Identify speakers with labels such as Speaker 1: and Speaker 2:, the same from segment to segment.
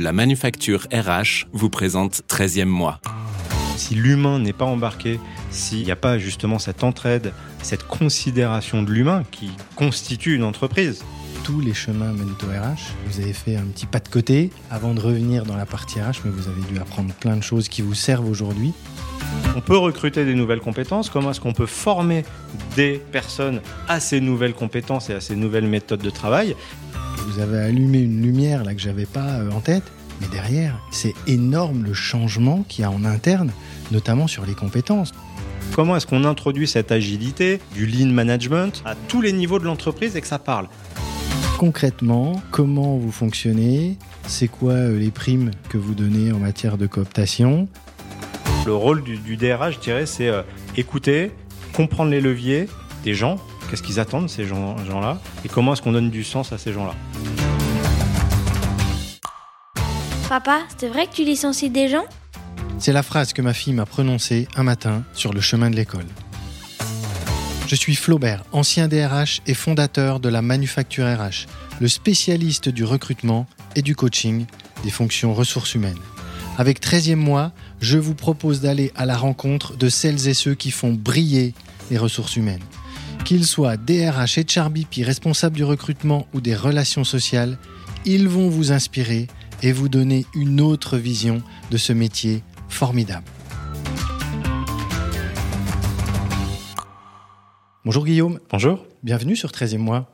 Speaker 1: La manufacture RH vous présente 13e mois.
Speaker 2: Si l'humain n'est pas embarqué, s'il n'y a pas justement cette entraide, cette considération de l'humain qui constitue une entreprise,
Speaker 3: tous les chemins mènent au RH. Vous avez fait un petit pas de côté avant de revenir dans la partie RH, mais vous avez dû apprendre plein de choses qui vous servent aujourd'hui.
Speaker 2: On peut recruter des nouvelles compétences. Comment est-ce qu'on peut former des personnes à ces nouvelles compétences et à ces nouvelles méthodes de travail?
Speaker 3: Vous avez allumé une lumière là que j'avais pas euh, en tête, mais derrière, c'est énorme le changement qu'il y a en interne, notamment sur les compétences.
Speaker 2: Comment est-ce qu'on introduit cette agilité, du lean management à tous les niveaux de l'entreprise et que ça parle?
Speaker 3: Concrètement, comment vous fonctionnez? C'est quoi euh, les primes que vous donnez en matière de cooptation?
Speaker 2: Le rôle du, DRH, je dirais, c'est euh, écouter, comprendre les leviers des gens, qu'est-ce qu'ils attendent ces gens-là, et comment est-ce qu'on donne du sens à ces gens-là?
Speaker 4: Papa, c'est vrai que tu licencies des gens?
Speaker 3: C'est la phrase que ma fille m'a prononcée un matin sur le chemin de l'école. Je suis Flaubert, ancien DRH et fondateur de la Manufacture RH, le spécialiste du recrutement et du coaching des fonctions ressources humaines. Avec 13e mois, je vous propose d'aller à la rencontre de celles et ceux qui font briller les ressources humaines. Qu'ils soient DRH et HRBP, responsables du recrutement ou des relations sociales, ils vont vous inspirer et vous donner une autre vision de ce métier formidable. Bonjour Guillaume.
Speaker 2: Bonjour.
Speaker 3: Bienvenue sur 13e mois.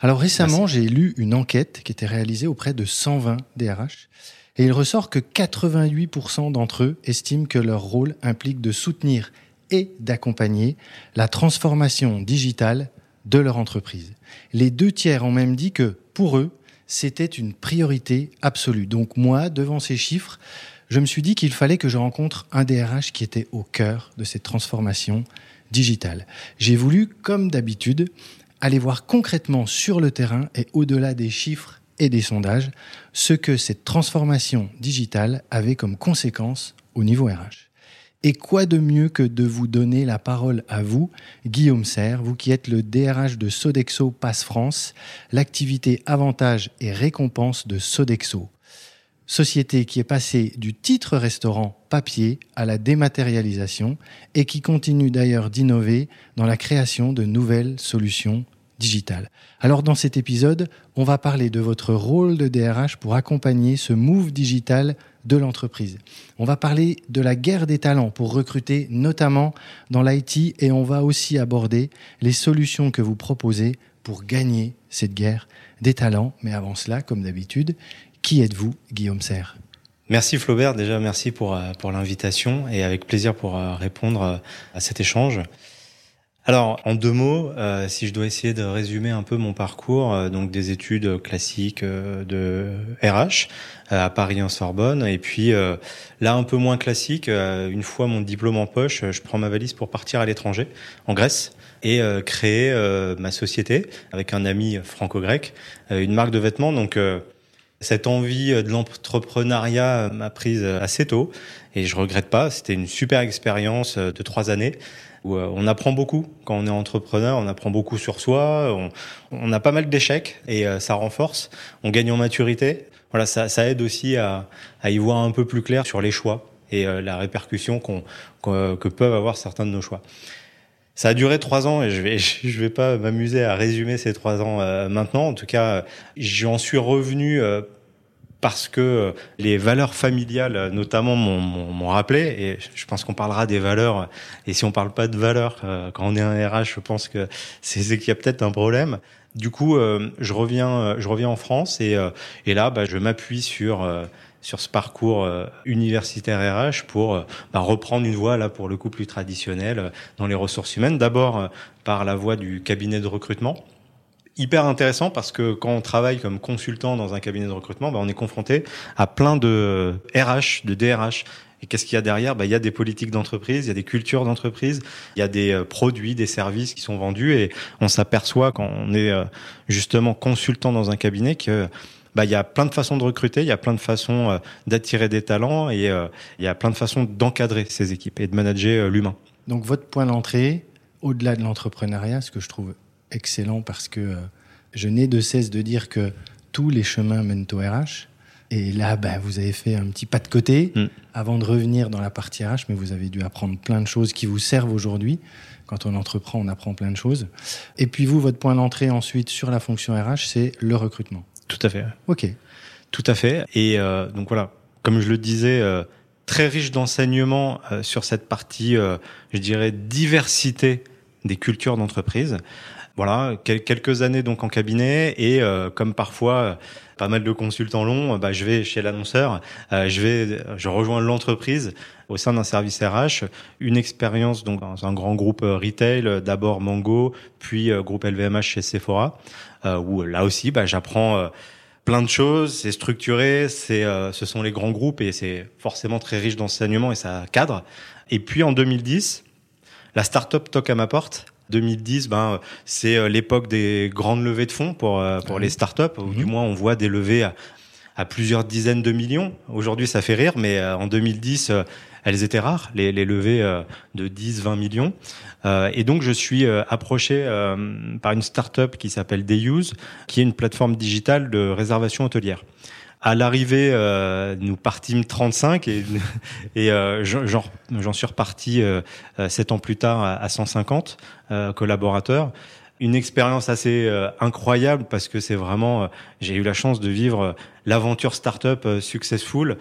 Speaker 3: Alors récemment, j'ai lu une enquête qui était réalisée auprès de 120 DRH et il ressort que 88% d'entre eux estiment que leur rôle implique de soutenir et d'accompagner la transformation digitale de leur entreprise. Les deux tiers ont même dit que pour eux, c'était une priorité absolue. Donc moi, devant ces chiffres, je me suis dit qu'il fallait que je rencontre un DRH qui était au cœur de cette transformation digitale. J'ai voulu, comme d'habitude, aller voir concrètement sur le terrain et au-delà des chiffres et des sondages, ce que cette transformation digitale avait comme conséquence au niveau RH. Et quoi de mieux que de vous donner la parole à vous, Guillaume Serre, vous qui êtes le DRH de Sodexo Passe France, l'activité avantage et récompense de Sodexo. Société qui est passée du titre restaurant papier à la dématérialisation et qui continue d'ailleurs d'innover dans la création de nouvelles solutions digitales. Alors dans cet épisode, on va parler de votre rôle de DRH pour accompagner ce move digital de l'entreprise. On va parler de la guerre des talents pour recruter notamment dans l'IT et on va aussi aborder les solutions que vous proposez pour gagner cette guerre des talents. Mais avant cela, comme d'habitude, qui êtes-vous, Guillaume Serre?
Speaker 2: Merci Flaubert, déjà merci pour, euh, pour l'invitation et avec plaisir pour euh, répondre euh, à cet échange. Alors, en deux mots, euh, si je dois essayer de résumer un peu mon parcours, euh, donc des études classiques euh, de RH à Paris en Sorbonne, et puis là un peu moins classique, une fois mon diplôme en poche, je prends ma valise pour partir à l'étranger, en Grèce, et créer ma société avec un ami franco-grec, une marque de vêtements. Donc cette envie de l'entrepreneuriat m'a prise assez tôt et je regrette pas. C'était une super expérience de trois années où euh, on apprend beaucoup quand on est entrepreneur, on apprend beaucoup sur soi, on, a pas mal d'échecs et euh, ça renforce, on gagne en maturité. Voilà, ça, ça aide aussi à, à, y voir un peu plus clair sur les choix et euh, la répercussion qu'on, que peuvent avoir certains de nos choix. Ça a duré trois ans et je vais je vais pas m'amuser à résumer ces trois ans maintenant. En tout cas, j'en suis revenu parce que euh, les valeurs familiales, euh, notamment, m'ont rappelé. Et je pense qu'on parlera des valeurs. Et si on parle pas de valeurs euh, quand on est un RH, je pense que c'est qu'il y a peut-être un problème. Du coup, je reviens, je reviens en France et, et là, bah, je m'appuie sur sur ce parcours universitaire RH pour bah, reprendre une voie là pour le coup plus traditionnelle dans les ressources humaines. D'abord par la voie du cabinet de recrutement hyper intéressant parce que quand on travaille comme consultant dans un cabinet de recrutement, bah, on est confronté à plein de RH, de DRH. Et qu'est-ce qu'il y a derrière? Bah, Il y a des politiques d'entreprise, il y a des cultures d'entreprise, il y a des euh, produits, des services qui sont vendus et on s'aperçoit quand on est euh, justement consultant dans un cabinet que bah, il y a plein de façons de recruter, il y a plein de façons euh, d'attirer des talents et il y a plein de façons d'encadrer ces équipes et de manager l'humain.
Speaker 3: Donc votre point d'entrée, au-delà de l'entrepreneuriat, ce que je trouve excellent parce que euh, je n'ai de cesse de dire que tous les chemins mènent au RH. Et là, ben, vous avez fait un petit pas de côté
Speaker 2: Mm.
Speaker 3: avant de revenir dans la partie RH, mais vous avez dû apprendre plein de choses qui vous servent aujourd'hui. Quand on entreprend, on apprend plein de choses. Et puis vous, votre point d'entrée ensuite sur la fonction RH, c'est le recrutement.
Speaker 2: Tout à fait.
Speaker 3: Ok.
Speaker 2: Tout à fait. Et euh, donc voilà, comme je le disais, euh, très riche d'enseignements euh, sur cette partie, je dirais, diversité des cultures d'entreprise. Voilà, quel- quelques années donc en cabinet et euh, comme parfois euh, pas mal de consultants longs, euh, bah, je vais chez l'annonceur, euh, je vais, je rejoins l'entreprise au sein d'un service RH, une expérience donc dans un grand groupe retail, d'abord Mango, puis euh, groupe LVMH chez Sephora, euh, où là aussi bah, j'apprends plein de choses, c'est structuré, c'est, ce sont les grands groupes et c'est forcément très riche d'enseignements et ça cadre. Et puis en 2010, la start-up toque à ma porte. 2010, ben, c'est euh, l'époque des grandes levées de fonds pour, euh, pour
Speaker 3: Ouais.
Speaker 2: les start-up, ou
Speaker 3: Mhm.
Speaker 2: du moins on voit des levées à, à plusieurs dizaines de millions. Aujourd'hui, ça fait rire, mais euh, en 2010, euh, elles étaient rares, les, les levées de 10, 20 millions. Et donc, je suis approché par une start-up qui s'appelle Dayuse, qui est une plateforme digitale de réservation hôtelière. À l'arrivée, euh, nous partîmes 35 et, euh, j'en suis reparti euh, euh, sept ans plus tard à, à 150 euh, collaborateurs. Une expérience assez incroyable parce que c'est vraiment, j'ai eu la chance de vivre l'aventure startup successful.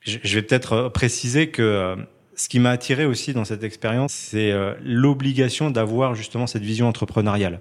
Speaker 2: Je, vais peut-être préciser que ce qui m'a attiré aussi dans cette expérience, c'est l'obligation d'avoir justement cette vision entrepreneuriale,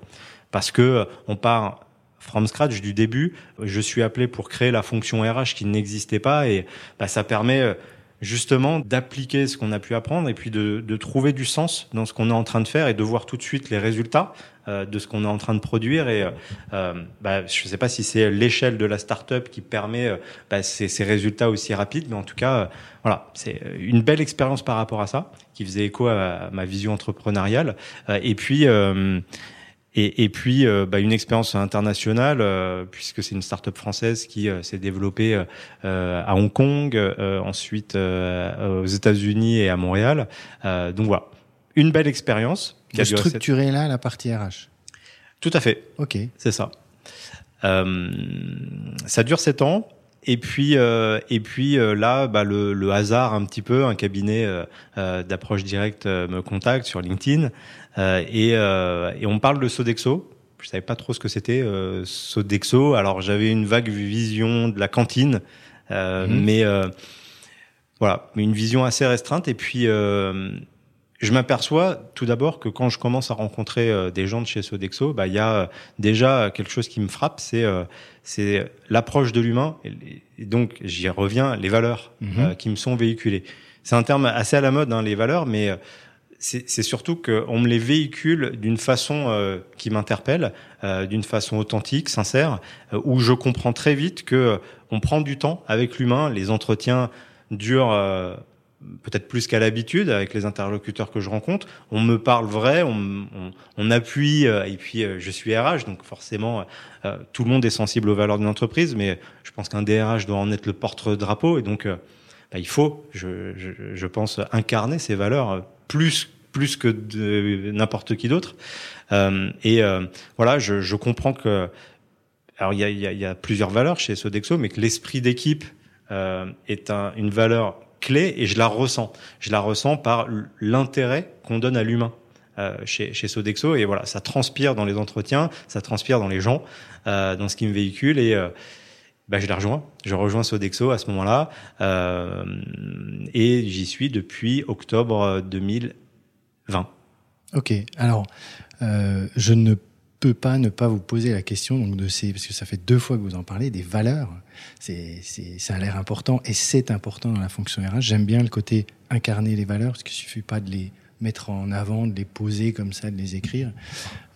Speaker 2: parce que on part from scratch du début. Je suis appelé pour créer la fonction RH qui n'existait pas et bah, ça permet euh, justement d'appliquer ce qu'on a pu apprendre et puis de, de trouver du sens dans ce qu'on est en train de faire et de voir tout de suite les résultats euh, de ce qu'on est en train de produire. Et euh, bah, je ne sais pas si c'est l'échelle de la startup qui permet euh, bah, ces, ces résultats aussi rapides, mais en tout cas, euh, voilà, c'est une belle expérience par rapport à ça, qui faisait écho à, ma vision entrepreneuriale. Et puis, et, et, puis, euh, bah, une expérience internationale, euh, puisque c'est une start-up française qui euh, s'est développée euh, à Hong Kong, euh, ensuite euh, aux États-Unis et à Montréal. Euh, donc voilà, une belle expérience.
Speaker 3: Qui a structurer cette... là la partie RH.
Speaker 2: Tout à fait.
Speaker 3: Ok.
Speaker 2: C'est ça. Euh, ça dure sept ans. Et puis, euh, et puis euh, là, bah, le, le, hasard un petit peu, un cabinet euh, d'approche directe me contacte sur LinkedIn et, et, on parle de Sodexo. Je savais pas trop ce que c'était Sodexo. Alors j'avais une vague vision de la cantine, mmh. mais voilà, une vision assez restreinte. Et puis je m'aperçois tout d'abord que quand je commence à rencontrer euh, des gens de chez Sodexo, bah il y a euh, déjà quelque chose qui me frappe, c'est euh, c'est l'approche de l'humain et, et, donc j'y reviens, les valeurs
Speaker 3: Mhm.
Speaker 2: mm -hmm. qui me sont véhiculées. C'est un terme assez à la mode, hein, les valeurs, mais c'est surtout qu'on me les véhicule d'une façon euh, qui m'interpelle, euh, d'une façon authentique, sincère, euh, où je comprends très vite que on prend du temps avec l'humain, les entretiens durent peut-être plus qu'à l'habitude avec les interlocuteurs que je rencontre. On me parle vrai, on, on, on appuie, euh, et puis euh, je suis RH, donc forcément euh, tout le monde est sensible aux valeurs d'une entreprise, mais je pense qu'un DRH doit en être le porte-drapeau, et donc euh, bah, il faut, je, je, je, pense, incarner ces valeurs plus plus que n'importe qui d'autre. Euh, et voilà, je, je, comprends que alors il y a, y, a, y a, plusieurs valeurs chez Sodexo, mais que l'esprit d'équipe est un, une valeur clé et je la ressens. Je la ressens par l'intérêt qu'on donne à l'humain euh, chez, chez Sodexo et voilà, ça transpire dans les entretiens, ça transpire dans les gens, euh, dans ce qui me véhicule et euh, bah, je la rejoins. Je rejoins Sodexo à ce moment-là euh, et j'y suis depuis octobre 2020.
Speaker 3: Ok, alors euh, je ne peux pas ne pas vous poser la question donc de ces parce que ça fait deux fois que vous en parlez des valeurs c'est c'est ça a l'air important et c'est important dans la fonction RH j'aime bien le côté incarner les valeurs parce qu'il suffit pas de les mettre en avant de les poser comme ça de les écrire.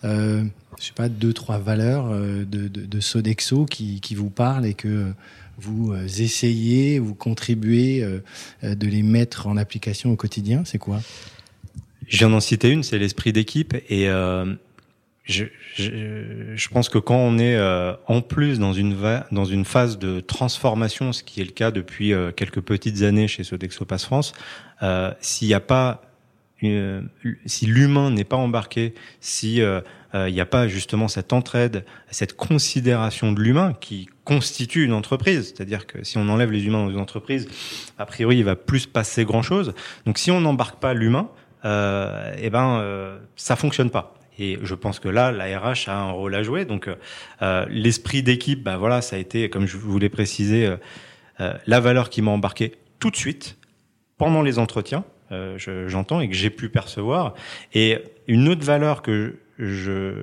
Speaker 3: Euh, je sais pas deux trois valeurs euh, de, de, de Sodexo qui qui vous parlent et que vous euh, essayez vous contribuez euh, de les mettre en application au quotidien c'est quoi?
Speaker 2: Je viens d'en citer une c'est l'esprit d'équipe et euh, je, je, je, pense que quand on est euh, en plus dans une, va dans une phase de transformation, ce qui est le cas depuis quelques petites années chez Sodexo Pass France, s'il n'y a pas si l'humain n'est pas embarqué, si il n'y a pas justement cette entraide, cette considération de l'humain qui constitue une entreprise. C'est-à-dire que si on enlève les humains dans une entreprise, a priori, il va plus passer grand-chose. Donc si on n'embarque pas l'humain, euh, eh ben, euh, ça fonctionne pas. Et je pense que là, la RH a un rôle à jouer. Donc, euh, l'esprit d'équipe, bah voilà, ça a été, comme je vous l'ai précisé, euh, euh, la valeur qui m'a embarqué tout de suite pendant les entretiens. J'entends et que j'ai pu percevoir. Et une autre valeur que je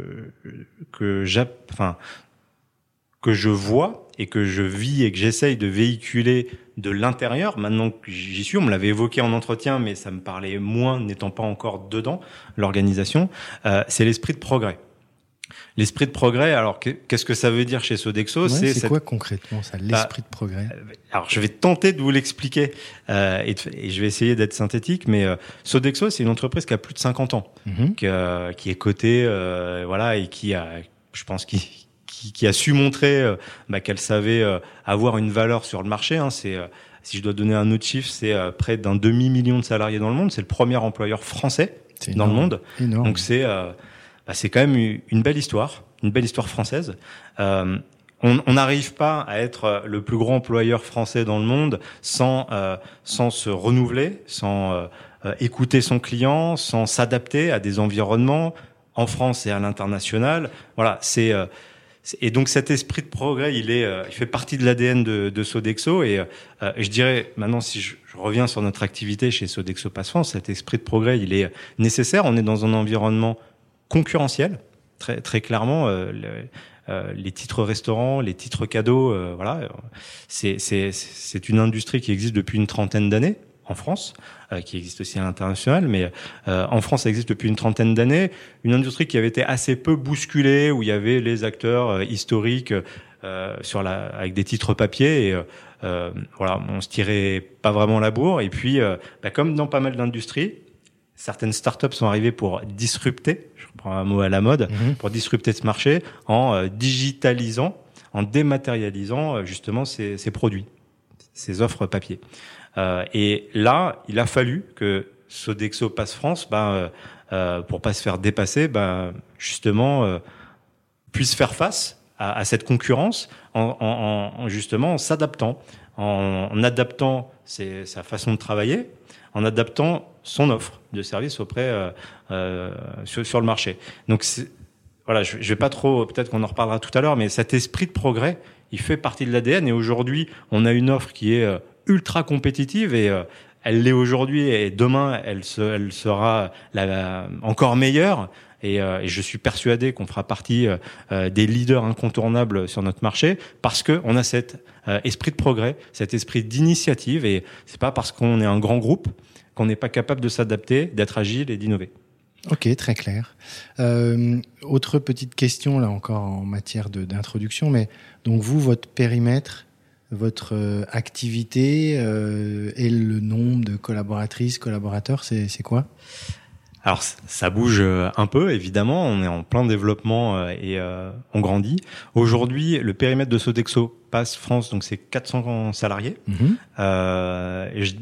Speaker 2: que que je vois et que je vis et que j'essaye de véhiculer de l'intérieur. Maintenant que j'y suis, on me l'avait évoqué en entretien, mais ça me parlait moins n'étant pas encore dedans, l'organisation, euh, c'est l'esprit de progrès. L'esprit de progrès, alors qu'est-ce que ça veut dire chez Sodexo?
Speaker 3: C'est quoi concrètement ça, bah, l'esprit de progrès? euh,
Speaker 2: Alors je vais tenter de vous l'expliquer euh, et, je vais essayer d'être synthétique, mais euh, Sodexo c'est une entreprise qui a plus de 50 ans, mhm. qui, qui, est cotée, voilà, et qui a, je pense, qui, qui, a su montrer euh, bah, qu'elle savait euh, avoir une valeur sur le marché. Hein. C'est euh, si je dois donner un autre chiffre, c'est près d'un demi million de salariés dans le monde. C'est le premier employeur français dans le monde. Donc c'est bah, c'est quand même une belle histoire, une belle histoire française. on n'arrive pas à être le plus grand employeur français dans le monde sans sans se renouveler, sans écouter son client, sans s'adapter à des environnements en France et à l'international. Voilà, c'est et donc cet esprit de progrès, il est, euh, il fait partie de l'ADN de, de, Sodexo. Et, euh, je dirais maintenant, si je, je, reviens sur notre activité chez Sodexo Pass France, cet esprit de progrès, il est nécessaire. On est dans un environnement concurrentiel, très très clairement. Euh, euh les titres restaurants, les titres cadeaux, voilà, c'est une industrie qui existe depuis une trentaine d'années en France, euh, qui existe aussi à l'international, mais euh, en France, ça existe depuis une trentaine d'années. Une industrie qui avait été assez peu bousculée, où il y avait les acteurs euh, historiques sur la, avec des titres papier. Et, voilà, on se tirait pas vraiment la bourre. Et puis, bah, comme dans pas mal d'industries, certaines startups sont arrivées pour disrupter, je reprends un mot à la mode, mhm. pour disrupter ce marché en digitalisant, en dématérialisant justement ces, ces produits, ces offres papier. Euh, et là, il a fallu que Sodexo passe France, ben, euh, euh, pour pas se faire dépasser, ben, justement, puisse faire face à, cette concurrence en, justement s'adaptant, en, adaptant sa façon de travailler, en adaptant son offre de service auprès sur, le marché. Donc voilà, je, vais pas trop, peut-être qu'on en reparlera tout à l'heure, mais cet esprit de progrès, il fait partie de l'ADN. Et aujourd'hui, on a une offre qui est ultra compétitive et euh, elle l'est aujourd'hui et demain elle, sera encore meilleure. Et, euh, je suis persuadé qu'on fera partie euh, des leaders incontournables sur notre marché parce que on a cet esprit de progrès, cet esprit d'initiative et c'est pas parce qu'on est un grand groupe qu'on n'est pas capable de s'adapter, d'être agile et d'innover.
Speaker 3: Ok, très clair. Euh, autre petite question là encore en matière d'introduction, mais donc vous, votre périmètre, votre euh, activité euh, et le nombre de collaboratrices, collaborateurs, c'est quoi?
Speaker 2: Alors ça bouge euh, un peu, évidemment, on est en plein développement et on grandit. Aujourd'hui, le périmètre de Sodexo passe France, donc c'est 400 salariés. Mhm. et je,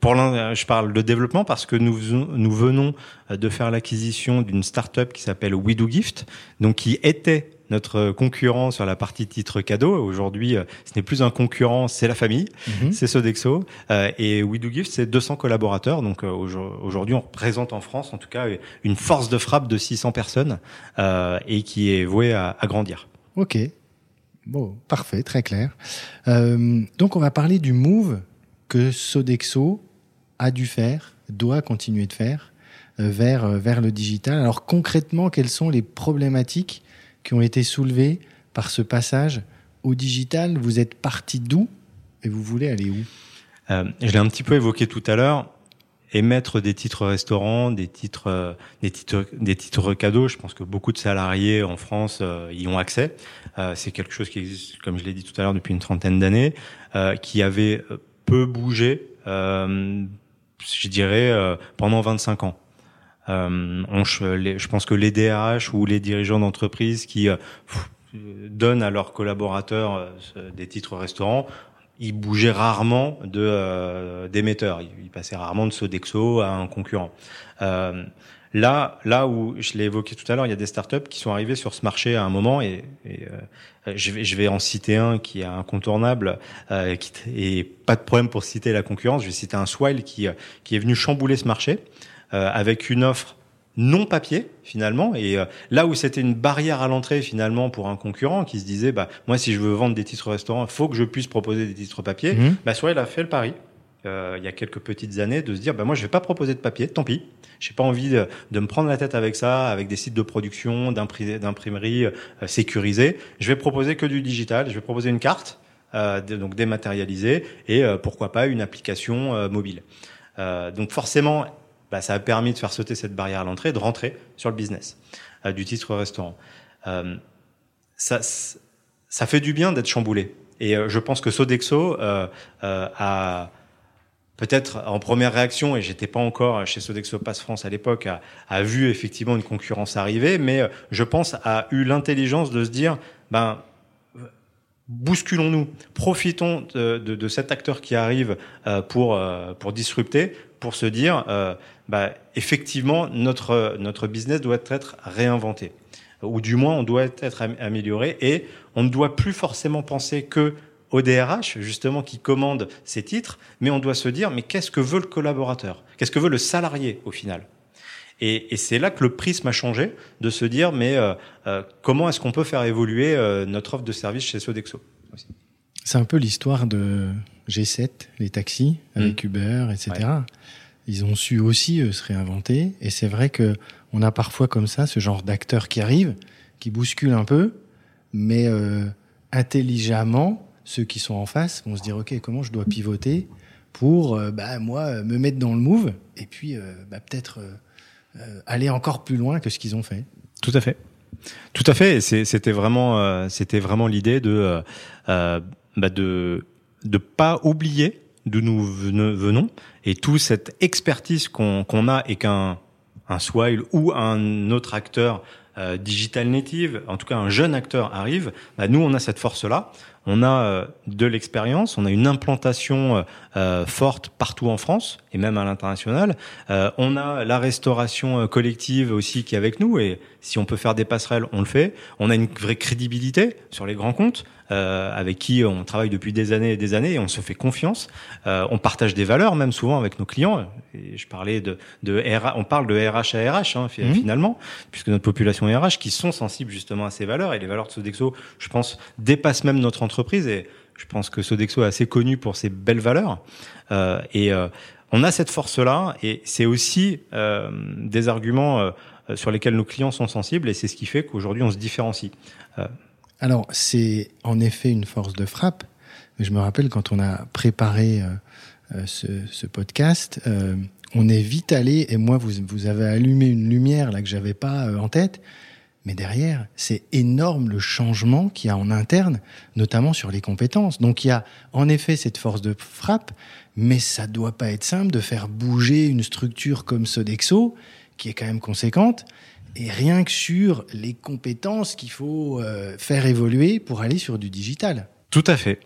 Speaker 2: pour je parle de développement parce que nous, nous venons de faire l'acquisition d'une start-up qui s'appelle WeDoGift, donc qui était notre concurrent sur la partie titre cadeau. Aujourd'hui, euh, ce n'est plus un concurrent, c'est la famille, mhm. c'est Sodexo. Euh, et We Do Gift, c'est 200 collaborateurs. Donc euh, aujourd'hui, on représente en France, en tout cas, une force de frappe de 600 personnes et qui est vouée à, à, grandir.
Speaker 3: Ok. Bon, parfait, très clair. donc on va parler du move que Sodexo a dû faire, doit continuer de faire vers, vers le digital. Alors concrètement, quelles sont les problématiques qui ont été soulevés par ce passage au digital? Vous êtes parti d'où et vous voulez aller où?
Speaker 2: Euh, Je l'ai un petit peu évoqué tout à l'heure. Émettre des titres restaurants, des titres, euh, des titres, des titres cadeaux. Je pense que beaucoup de salariés en France euh, y ont accès. Euh, c'est quelque chose qui existe, comme je l'ai dit tout à l'heure, depuis une trentaine d'années, qui avait peu bougé, je dirais, pendant 25 ans. Euh, je pense que les DRH ou les dirigeants d'entreprise qui euh, donnent à leurs collaborateurs euh, des titres restaurants il bougeait rarement de euh, d'émetteur. Il, il, passait rarement de Sodexo à un concurrent. Euh, là, là où je l'ai évoqué tout à l'heure, il y a des startups qui sont arrivées sur ce marché à un moment et, et euh, je, vais, je vais en citer un qui est incontournable euh, qui, et pas de problème pour citer la concurrence. Je vais citer un Swile qui qui est venu chambouler ce marché euh, avec une offre non papier finalement et euh, là où c'était une barrière à l'entrée finalement pour un concurrent qui se disait bah moi si je veux vendre des titres restaurants faut que je puisse proposer des titres papier mmh. bah soit il a fait le pari euh, il y a quelques petites années de se dire bah moi je vais pas proposer de papier tant pis j'ai pas envie de, me prendre la tête avec ça avec des sites de production d'imprimerie euh, sécurisés je vais proposer que du digital je vais proposer une carte euh, donc dématérialisée et euh, pourquoi pas une application euh, mobile donc forcément bah, ça a permis de faire sauter cette barrière à l'entrée, de rentrer sur le business euh, du titre restaurant. Euh, ça, ça fait du bien d'être chamboulé. Et euh, je pense que Sodexo euh, euh, a peut-être en première réaction, et j'étais pas encore chez Sodexo Pass France à l'époque, a, a, vu effectivement une concurrence arriver, mais euh, je pense a eu l'intelligence de se dire, ben bousculons-nous, profitons de, de, de, cet acteur qui arrive euh, pour pour disrupter, pour se dire, euh, bah, effectivement, notre, notre business doit être réinventé. Ou du moins, on doit être amélioré et on ne doit plus forcément penser que au DRH, justement, qui commande ces titres, mais on doit se dire, mais qu'est-ce que veut le collaborateur? Qu'est-ce que veut le salarié au final? Et, et c'est là que le prisme a changé, de se dire, mais euh, euh, comment est-ce qu'on peut faire évoluer euh, notre offre de service chez Sodexo
Speaker 3: C'est un peu l'histoire de G7, les taxis, avec mmh. Uber, etc. Ouais ils ont su aussi se réinventer. Et c'est vrai que on a parfois comme ça ce genre d'acteurs qui arrivent, qui bousculent un peu, mais intelligemment, ceux qui sont en face vont se dire ok, comment je dois pivoter pour euh, bah, moi me mettre dans le move et puis euh, bah, peut-être euh, aller encore plus loin que ce qu'ils ont fait.
Speaker 2: Tout à fait. Tout à fait. C'était vraiment, c'était vraiment l'idée de, bah, de, de pas oublier d'où nous venons et toute cette expertise qu'on qu a et qu'un un Swile ou un autre acteur euh, digital native, en tout cas un jeune acteur arrive, bah nous on a cette force-là, on a euh, de l'expérience, on a une implantation euh, forte partout en France et même à l'international. Euh, on a la restauration euh, collective aussi qui est avec nous et si on peut faire des passerelles, on le fait. On a une vraie crédibilité sur les grands comptes. Euh, avec qui on travaille depuis des années et des années et on se fait confiance. Euh, on partage des valeurs même souvent avec nos clients. Et je parlais de, de RH, on parle de RH à RH hein, mmh. finalement, puisque notre population est RH qui sont sensibles justement à ces valeurs et les valeurs de Sodexo, je pense, dépassent même notre entreprise et je pense que Sodexo est assez connu pour ses belles valeurs. Euh, et euh, on a cette force-là et c'est aussi euh, des arguments euh, sur lesquels nos clients sont sensibles et c'est ce qui fait qu'aujourd'hui on se différencie.
Speaker 3: Alors, c'est en effet une force de frappe. Je me rappelle quand on a préparé euh, euh, ce, podcast, euh, on est vite allé, et moi, vous, vous avez allumé une lumière là que j'avais pas en tête. Mais derrière, c'est énorme le changement qu'il y a en interne, notamment sur les compétences. Donc il y a en effet cette force de frappe, mais ça doit pas être simple de faire bouger une structure comme Sodexo, qui est quand même conséquente, et rien que sur les compétences qu'il faut euh, faire évoluer pour aller sur du digital.
Speaker 2: Tout à fait,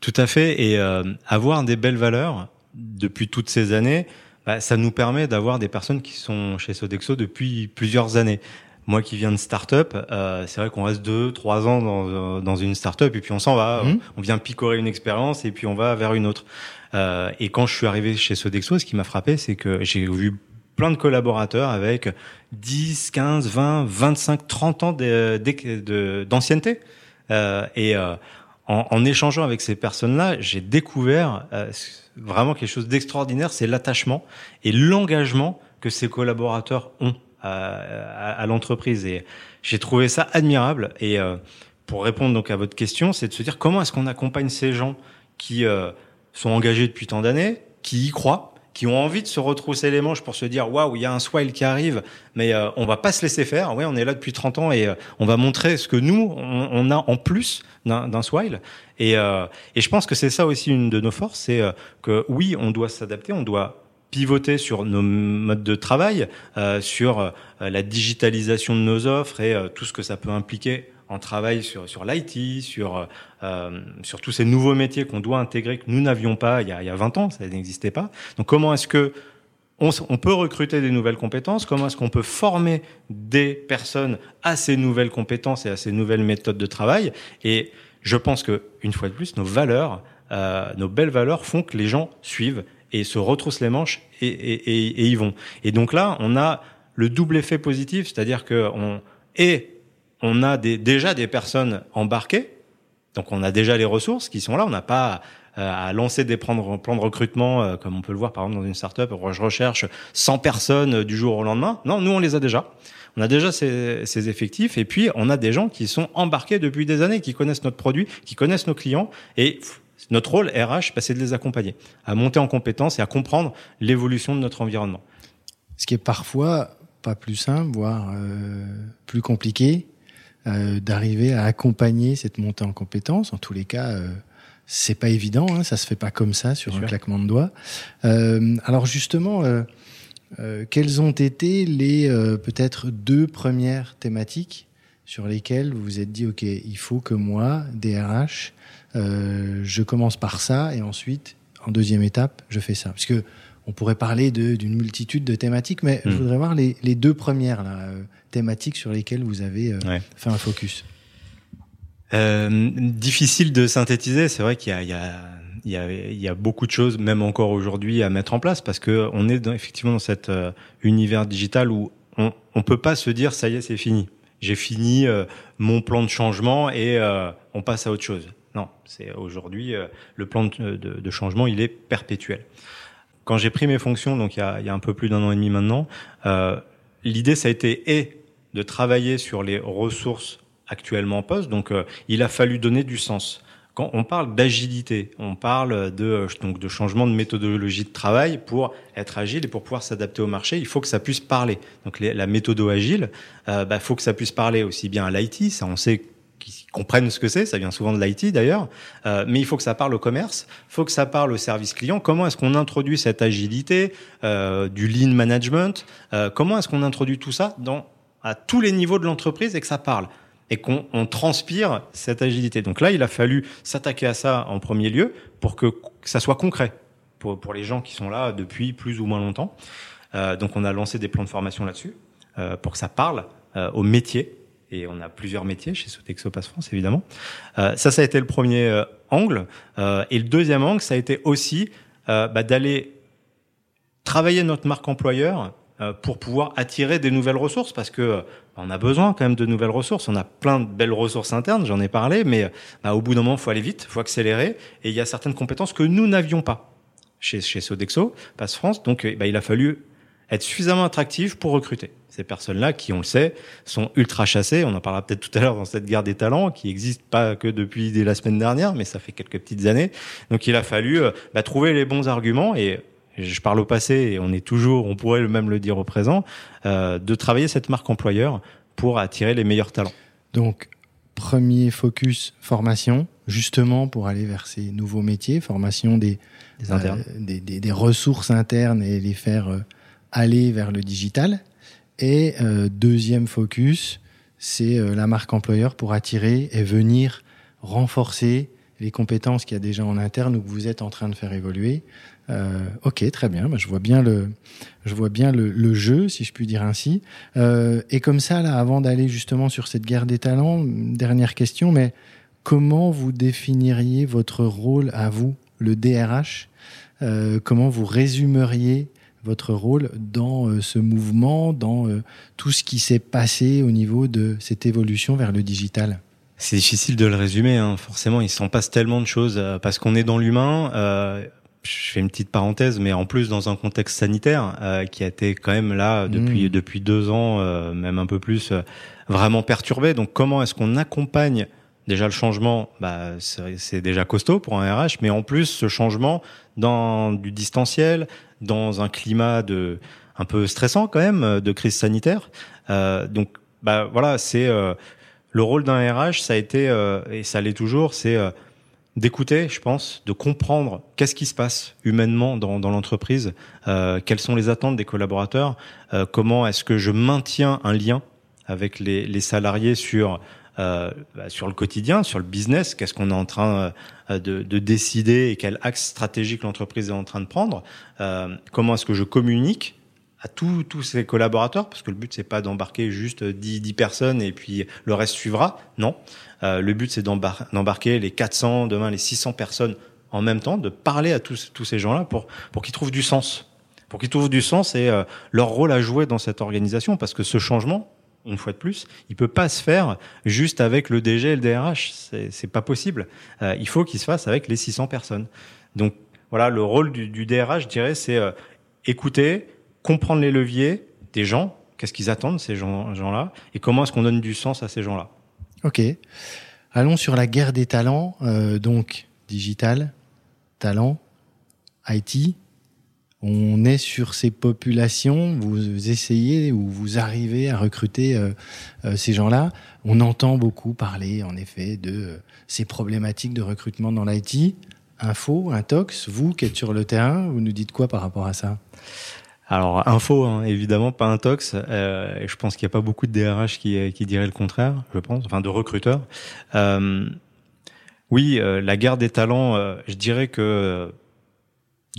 Speaker 2: tout à fait. Et euh, avoir des belles valeurs depuis toutes ces années, bah, ça nous permet d'avoir des personnes qui sont chez Sodexo depuis plusieurs années. Moi qui viens de start-up, euh, c'est vrai qu'on reste deux, trois ans dans, dans une start-up et puis on s'en va. Mmh. On vient picorer une expérience et puis on va vers une autre. Euh, et quand je suis arrivé chez Sodexo, ce qui m'a frappé, c'est que j'ai vu plein de collaborateurs avec 10, 15, 20, 25, 30 ans d'ancienneté. Euh, et euh, en, échangeant avec ces personnes-là, j'ai découvert euh, vraiment quelque chose d'extraordinaire, c'est l'attachement et l'engagement que ces collaborateurs ont à, à, à l'entreprise. Et j'ai trouvé ça admirable. Et euh, pour répondre donc à votre question, c'est de se dire comment est-ce qu'on accompagne ces gens qui euh, sont engagés depuis tant d'années, qui y croient, qui ont envie de se retrousser les manches pour se dire waouh, il y a un swile qui arrive, mais euh, on va pas se laisser faire. Ouais, on est là depuis 30 ans et euh, on va montrer ce que nous on, a en plus d'un swile. Et, euh, et je pense que c'est ça aussi une de nos forces, c'est euh, que oui, on doit s'adapter, on doit pivoter sur nos modes de travail, euh, sur la digitalisation de nos offres et tout ce que ça peut impliquer on travaille sur, sur l'IT, sur, euh, sur tous ces nouveaux métiers qu'on doit intégrer, que nous n'avions pas il y, a, il y a 20 ans, ça n'existait pas. Donc comment est-ce que on, on, peut recruter des nouvelles compétences? Comment est-ce qu'on peut former des personnes à ces nouvelles compétences et à ces nouvelles méthodes de travail? Et je pense que, une fois de plus, nos valeurs, euh, nos belles valeurs font que les gens suivent et se retroussent les manches et, et, et, et y vont. Et donc là, on a le double effet positif, c'est-à-dire que on et on a des, déjà des personnes embarquées, donc on a déjà les ressources qui sont là. On n'a pas euh, à lancer des plans de, recrutement euh, comme on peut le voir par exemple dans une startup. Je recherche 100 personnes du jour au lendemain. Non, nous on les a déjà. On a déjà ces, ces, effectifs et puis on a des gens qui sont embarqués depuis des années, qui connaissent notre produit, qui connaissent nos clients et notre rôle RH, bah, c'est de les accompagner, à monter en compétences et à comprendre l'évolution de notre environnement.
Speaker 3: Ce qui est parfois pas plus simple, voire euh, plus compliqué, euh, d'arriver à accompagner cette montée en compétences. En tous les cas, euh, c'est pas évident, hein, ça se fait pas comme ça sur Bien un sûr. claquement de doigts. Euh, alors justement, euh, quelles ont été les peut-être deux premières thématiques sur lesquelles vous vous êtes dit, ok, il faut que moi, DRH, je commence par ça et ensuite, en deuxième étape, je fais ça, parce que on pourrait parler d'une multitude de thématiques, mais mmh. je voudrais voir les, les deux premières là, euh, thématiques sur lesquelles vous avez euh, ouais. fait un focus.
Speaker 2: Euh, difficile de synthétiser. C'est vrai qu'il y, y, y, y, y a, beaucoup de choses, même encore aujourd'hui, à mettre en place parce que on est dans, effectivement dans cet euh, univers digital où on, on peut pas se dire ça y est, c'est fini. J'ai fini euh, mon plan de changement et on passe à autre chose. Non, c'est aujourd'hui le plan de, de, de, changement, il est perpétuel quand j'ai pris mes fonctions, donc il y a, y a un peu plus d'un an et demi maintenant, euh, l'idée ça a été et de travailler sur les ressources actuellement en poste. Donc euh, il a fallu donner du sens. Quand on parle d'agilité, on parle de donc de changement de méthodologie de travail pour être agile et pour pouvoir s'adapter au marché, il faut que ça puisse parler. Donc les, la méthode agile, euh, bah, faut que ça puisse parler aussi bien à l'IT, ça on sait qui comprennent ce que c'est, ça vient souvent de l'IT d'ailleurs, euh, mais il faut que ça parle au commerce, il faut que ça parle au service client. Comment est-ce qu'on introduit cette agilité, euh, du lean management euh, Comment est-ce qu'on introduit tout ça dans à tous les niveaux de l'entreprise et que ça parle et qu'on on transpire cette agilité. Donc là, il a fallu s'attaquer à ça en premier lieu pour que, ça soit concret pour, pour les gens qui sont là depuis plus ou moins longtemps. Euh, donc on a lancé des plans de formation là-dessus euh, pour que ça parle euh, au métier et on a plusieurs métiers chez Sotexo Pass France évidemment. Euh, ça, ça a été le premier euh, angle. Euh, et le deuxième angle, ça a été aussi euh, bah, d'aller travailler notre marque employeur euh, pour pouvoir attirer des nouvelles ressources parce que bah, on a besoin quand même de nouvelles ressources. On a plein de belles ressources internes, j'en ai parlé, mais bah, au bout d'un moment, faut aller vite, faut accélérer. Et il y a certaines compétences que nous n'avions pas chez, chez Sodexo Pass France. Donc, bah, il a fallu être suffisamment attractif pour recruter. Ces personnes-là, qui on le sait, sont ultra chassées. On en parlera peut-être tout à l'heure dans cette guerre des talents, qui existe pas que depuis la semaine dernière, mais ça fait quelques petites années. Donc il a fallu euh, bah, trouver les bons arguments et je parle au passé et on est toujours, on pourrait même le dire au présent, euh, de travailler cette marque employeur pour attirer les meilleurs talents.
Speaker 3: Donc premier focus formation, justement pour aller vers ces nouveaux métiers, formation des
Speaker 2: des, euh,
Speaker 3: des, des, des, ressources internes et les faire euh, aller vers le digital. Et euh, deuxième focus, c'est euh, la marque employeur pour attirer et venir renforcer les compétences qu'il y a déjà en interne ou que vous êtes en train de faire évoluer. Euh, ok, très bien. Je vois bien le, je vois bien le, le jeu, si je puis dire ainsi. Euh, et comme ça, là, avant d'aller justement sur cette guerre des talents, dernière question, mais comment vous définiriez votre rôle à vous, le DRH euh, Comment vous résumeriez votre rôle dans euh, ce mouvement, dans euh, tout ce qui s'est passé au niveau de cette évolution vers le digital?
Speaker 2: C'est difficile de le résumer, hein. forcément, il s'en passe tellement de choses, euh, parce qu'on est dans l'humain. Euh, je fais une petite parenthèse, mais en plus dans un contexte sanitaire euh, qui a été quand même là depuis mmh. depuis deux ans, euh, même un peu plus, vraiment perturbé. Donc comment est-ce qu'on accompagne déjà le changement? Bah, C'est déjà costaud pour un RH, mais en plus ce changement dans du distanciel, dans un climat de un peu stressant quand même de crise sanitaire. Euh, donc bah voilà, c'est euh, le rôle d'un RH, ça a été euh, et ça l'est toujours, c'est euh, d'écouter, je pense, de comprendre qu'est-ce qui se passe humainement dans, dans l'entreprise, euh, quelles sont les attentes des collaborateurs, comment est-ce que je maintiens un lien avec les, les salariés sur euh, bah, sur le quotidien, sur le business, qu'est-ce qu'on est en train euh, de, de, décider et quel axe stratégique l'entreprise est en train de prendre, euh, comment est-ce que je communique à tous tous ses collaborateurs, parce que le but c'est pas d'embarquer juste 10, 10 personnes et puis le reste suivra, non. Euh, le but c'est d'embarquer les 400, demain les 600 personnes en même temps, de parler à tous, tous ces gens-là pour, pour qu'ils trouvent du sens, pour qu'ils trouvent du sens et euh, leur rôle à jouer dans cette organisation, parce que ce changement, une fois de plus, il peut pas se faire juste avec le DG et le DRH. C'est pas possible. Euh, il faut qu'il se fasse avec les 600 personnes. Donc voilà, le rôle du, DRH, je dirais, c'est euh, écouter, comprendre les leviers des gens, qu'est-ce qu'ils attendent ces gens-là, gens et comment est-ce qu'on donne du sens à ces gens-là?
Speaker 3: Ok. Allons sur la guerre des talents, euh, donc digital, talent, IT. On est sur ces populations, vous essayez ou vous arrivez à recruter euh, euh, ces gens-là. On entend beaucoup parler, en effet, de euh, ces problématiques de recrutement dans l'IT. Info, Intox, vous qui êtes sur le terrain, vous nous dites quoi par rapport à ça?
Speaker 2: Alors info, hein, évidemment, pas intox. Euh, je pense qu'il n'y a pas beaucoup de DRH qui, qui diraient le contraire, je pense, enfin de recruteurs. Euh, oui, euh, la guerre des talents, je dirais que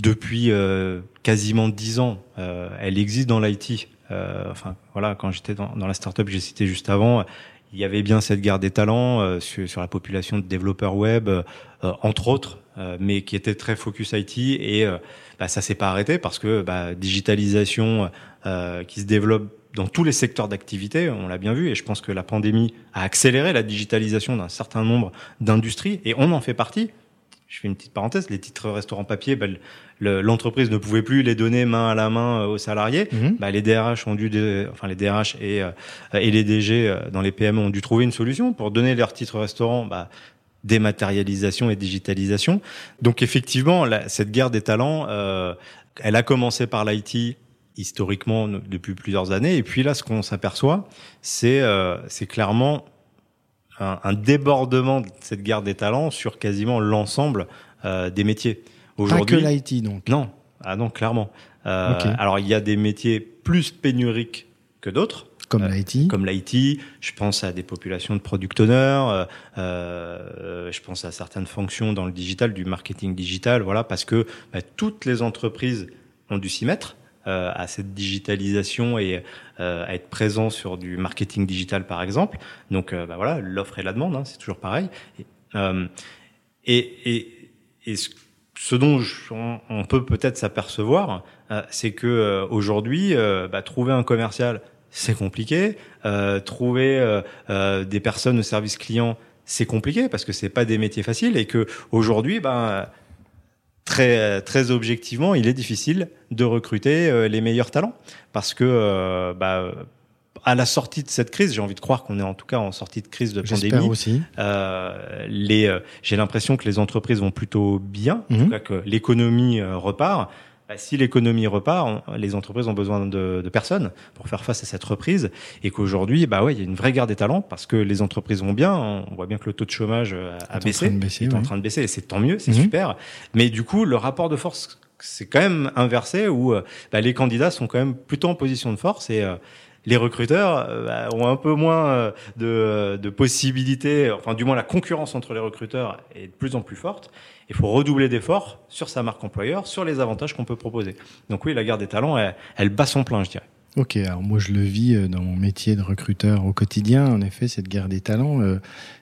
Speaker 2: depuis euh, quasiment dix ans, elle existe dans l'IT. enfin voilà, quand j'étais dans, dans, la startup j'ai cité juste avant, il y avait bien cette guerre des talents sur, sur, la population de développeurs web, entre autres, mais qui était très focus IT et bah, ça s'est pas arrêté parce que bah, digitalisation euh, qui se développe dans tous les secteurs d'activité, on l'a bien vu, et je pense que la pandémie a accéléré la digitalisation d'un certain nombre d'industries, et on en fait partie. Je fais une petite parenthèse, les titres restaurants papier, bah, l'entreprise ne pouvait plus les donner main à la main euh, aux salariés. Mmh. Bah, les DRH ont dû, enfin les DRH et, euh, et les DG euh, dans les PME ont dû trouver une solution pour donner leurs titres restaurants. Bah, dématérialisation et digitalisation. Donc effectivement, la, cette guerre des talents, euh, elle a commencé par l'IT historiquement depuis plusieurs années, et puis là, ce qu'on s'aperçoit, c'est euh, c'est clairement un, un, débordement de cette guerre des talents sur quasiment l'ensemble euh, des métiers.
Speaker 3: Aujourd'hui, Pas que l'IT donc.
Speaker 2: Non, ah non, clairement. Euh, okay. Alors il y a des métiers plus pénuriques que d'autres.
Speaker 3: Comme euh, l'IT.
Speaker 2: Comme l'IT. Je pense à des populations de product owners. Euh, euh, je pense à certaines fonctions dans le digital, du marketing digital. Voilà, parce que bah, toutes les entreprises ont dû s'y mettre. Euh, à cette digitalisation et euh, à être présent sur du marketing digital par exemple. Donc euh, bah voilà, l'offre et la demande, hein, c'est toujours pareil. Et, et, et, et ce, ce, dont je, on, peut peut-être s'apercevoir, c'est que aujourd'hui, bah, trouver un commercial c'est compliqué. Euh, trouver euh, euh, des personnes au service client, c'est compliqué parce que c'est pas des métiers faciles et que aujourd'hui, ben très très objectivement, il est difficile de recruter euh, les meilleurs talents parce que euh, bah, à la sortie de cette crise, j'ai envie de croire qu'on est en tout cas en sortie de crise de pandémie.
Speaker 3: aussi.
Speaker 2: Euh, les, j'ai l'impression que les entreprises vont plutôt bien, en tout mhm. cas que l'économie repart. Bah, si l'économie repart, on, les entreprises ont besoin de, de, personnes pour faire face à cette reprise, et qu'aujourd'hui, bah ouais, il y a une vraie guerre des talents parce que les entreprises vont bien. On voit bien que le taux de chômage euh, a, baissé,
Speaker 3: baisser,
Speaker 2: est
Speaker 3: ouais.
Speaker 2: en train de baisser, et c'est tant mieux, c'est mmh. super. Mais du coup, le rapport de force, c'est quand même inversé où euh, bah, les candidats sont quand même plutôt en position de force et euh, les recruteurs euh, ont un peu moins euh, de, de, possibilités, enfin du moins la concurrence entre les recruteurs est de plus en plus forte. Il faut redoubler d'efforts sur sa marque employeur, sur les avantages qu'on peut proposer. Donc oui, la guerre des talents, elle, elle bat son plein, je dirais.
Speaker 3: Ok, alors moi je le vis euh, dans mon métier de recruteur au quotidien, en effet, cette guerre des talents.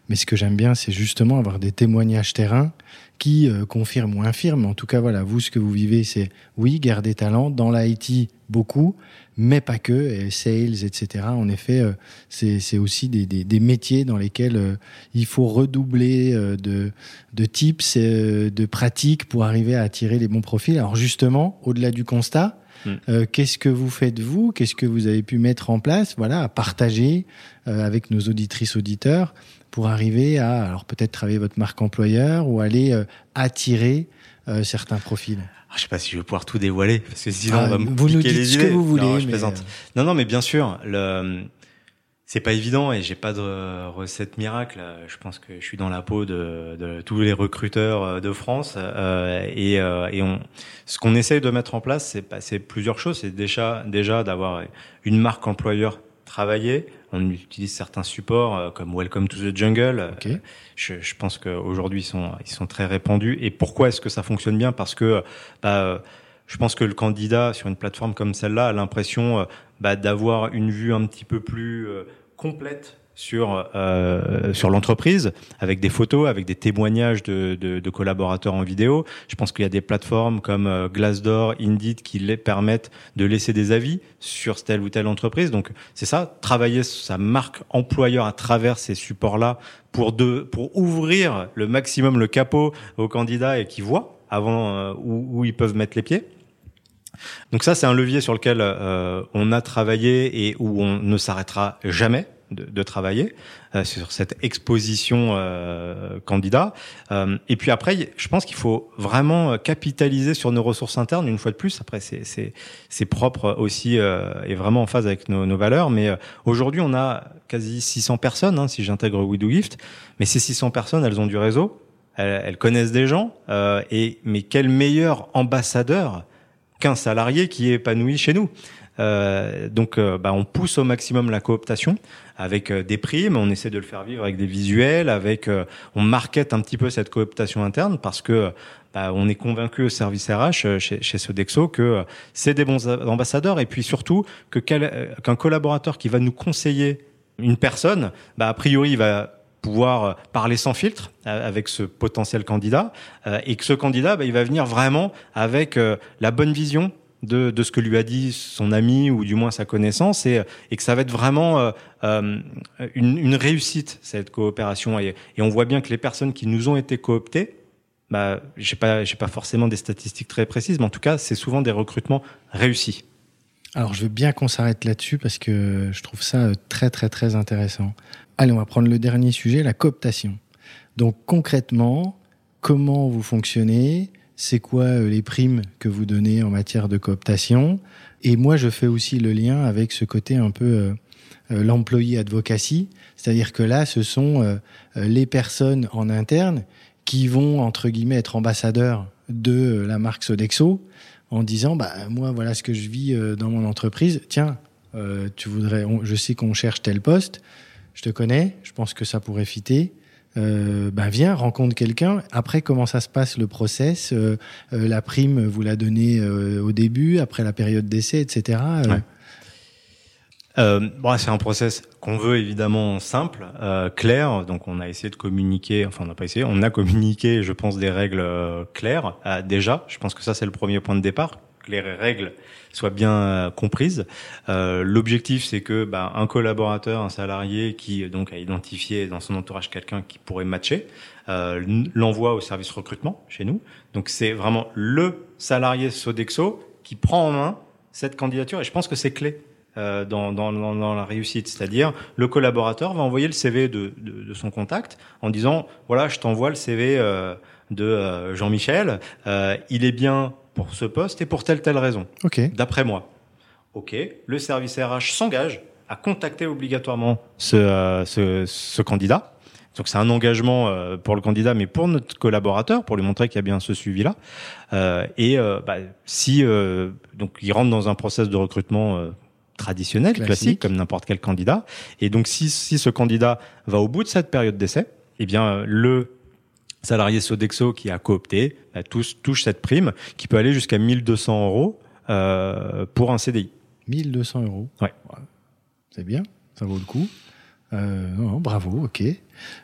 Speaker 3: mais ce que j'aime bien, c'est justement avoir des témoignages terrain qui euh, confirment ou infirment. En tout cas, voilà, vous, ce que vous vivez, c'est oui, guerre des talents, dans l'IT, beaucoup, mais pas que, et sales, etc. En effet, euh, c'est aussi des, métiers dans lesquels euh, il faut redoubler euh, de, de tips, de pratiques pour arriver à attirer les bons profils. Alors justement, au-delà du constat, euh, Qu'est-ce que vous faites vous? Qu'est-ce que vous avez pu mettre en place Voilà, à partager euh, avec nos auditrices auditeurs pour arriver à alors peut-être travailler votre marque employeur ou aller euh, attirer certains profils?
Speaker 2: Ah, je sais pas si je vais pouvoir tout dévoiler parce que sinon
Speaker 3: ah,
Speaker 2: on va me
Speaker 3: vous nous dites
Speaker 2: les
Speaker 3: ce
Speaker 2: idées.
Speaker 3: que vous voulez.
Speaker 2: Non, je
Speaker 3: mais...
Speaker 2: plaisante. Non, non, mais bien sûr, le c'est pas évident et j'ai pas de recette miracle. Je pense que je suis dans la peau de, de tous les recruteurs de France euh, et, euh, et on, ce qu'on essaye de mettre en place, c'est c'est plusieurs choses. C'est déjà déjà d'avoir une marque employeur travailler. On utilise certains supports comme Welcome to the Jungle.
Speaker 3: Okay.
Speaker 2: Je, je, pense qu'aujourd'hui ils sont ils sont très répandus. Et pourquoi est-ce que ça fonctionne bien? Parce que bah, je pense que le candidat sur une plateforme comme celle-là a l'impression bah, d'avoir une vue un petit peu plus complète sur euh, sur l'entreprise avec des photos, avec des témoignages de, de, de collaborateurs en vidéo. Je pense qu'il y a des plateformes comme euh, Glassdoor, Indeed qui les permettent de laisser des avis sur telle ou telle entreprise. Donc c'est ça, travailler sa marque employeur à travers ces supports-là pour de pour ouvrir le maximum le capot aux candidats et qui voient avant euh, où, où ils peuvent mettre les pieds. Donc ça, c'est un levier sur lequel euh, on a travaillé et où on ne s'arrêtera jamais de, travailler euh, sur cette exposition euh, candidat. Euh, et puis après, je pense qu'il faut vraiment capitaliser sur nos ressources internes. Une fois de plus, après c'est c'est c'est propre aussi euh, et vraiment en phase avec nos, nos valeurs. Mais euh, aujourd'hui, on a quasi 600 personnes, hein, si j'intègre We Do Gift. Mais ces 600 personnes, elles ont du réseau. Elles, elles connaissent des gens. et mais quel meilleur ambassadeur qu'un salarié qui est épanoui chez nous? Euh, donc, euh, bah, on pousse au maximum la cooptation avec euh, des primes. On essaie de le faire vivre avec des visuels, avec on market un petit peu cette cooptation interne parce que bah, on est convaincu au service RH chez, chez Sodexo que c'est des bons ambassadeurs et puis surtout que qu'un collaborateur qui va nous conseiller une personne, bah, a priori, il va pouvoir parler sans filtre avec ce potentiel candidat et que ce candidat, bah, il va venir vraiment avec la bonne vision de, de, ce que lui a dit son ami ou du moins sa connaissance et, et que ça va être vraiment euh, euh, une, une, réussite cette coopération. Et, et, on voit bien que les personnes qui nous ont été cooptées bah j'ai pas j'ai pas forcément des statistiques très précises mais en tout cas c'est souvent des recrutements réussis.
Speaker 3: Alors je veux bien qu'on s'arrête là-dessus parce que je trouve ça euh, très très très intéressant. Allez on va prendre le dernier sujet la cooptation. Donc concrètement comment vous fonctionnez? C'est quoi euh, les primes que vous donnez en matière de cooptation? Et moi, je fais aussi le lien avec ce côté un peu euh, euh l'employé advocacy, c'est-à-dire que là, ce sont les personnes en interne qui vont, entre guillemets, être ambassadeurs de la marque Sodexo en disant, bah, moi, voilà ce que je vis dans mon entreprise. Tiens, tu voudrais, je sais qu'on cherche tel poste, je te connais, je pense que ça pourrait fitter euh, ben viens, rencontre quelqu'un. Après, comment ça se passe le process euh, euh, La prime, vous la donnez euh, au début, après la période d'essai, etc.
Speaker 2: Euh. Ouais. Euh, bon, c'est un process qu'on veut évidemment simple, clair. Donc, on a essayé de communiquer. Enfin, on n'a pas essayé. On a communiqué, je pense, des règles claires. déjà, je pense que ça, c'est le premier point de départ. Les règles soient bien comprises. Euh, L'objectif, c'est que bah, un collaborateur, un salarié qui donc a identifié dans son entourage quelqu'un qui pourrait matcher, euh, l'envoie au service recrutement chez nous. Donc c'est vraiment le salarié Sodexo qui prend en main cette candidature et je pense que c'est clé. Euh, dans, dans, dans, la réussite, c'est-à-dire le collaborateur va envoyer le CV de, de, de son contact en disant voilà je t'envoie le CV euh, de euh, Jean-Michel, euh, il est bien pour ce poste et pour telle telle raison.
Speaker 3: Okay.
Speaker 2: D'après moi. Ok. Le service RH s'engage à contacter obligatoirement ce, euh, ce, ce candidat. Donc c'est un engagement euh, pour le candidat, mais pour notre collaborateur, pour lui montrer qu'il y a bien ce suivi-là. Euh, et euh, bah, si euh, donc il rentre dans un process de recrutement euh, traditionnel, classique, classique comme n'importe quel candidat, et donc si, si ce candidat va au bout de cette période d'essai, eh bien le salarié Sodexo qui a coopté bah, touche, touche cette prime qui peut aller jusqu'à 1200 euros euh, pour un CDI.
Speaker 3: 1200 euros.
Speaker 2: Ouais.
Speaker 3: C'est bien, ça vaut le coup. Euh, non, bravo, ok.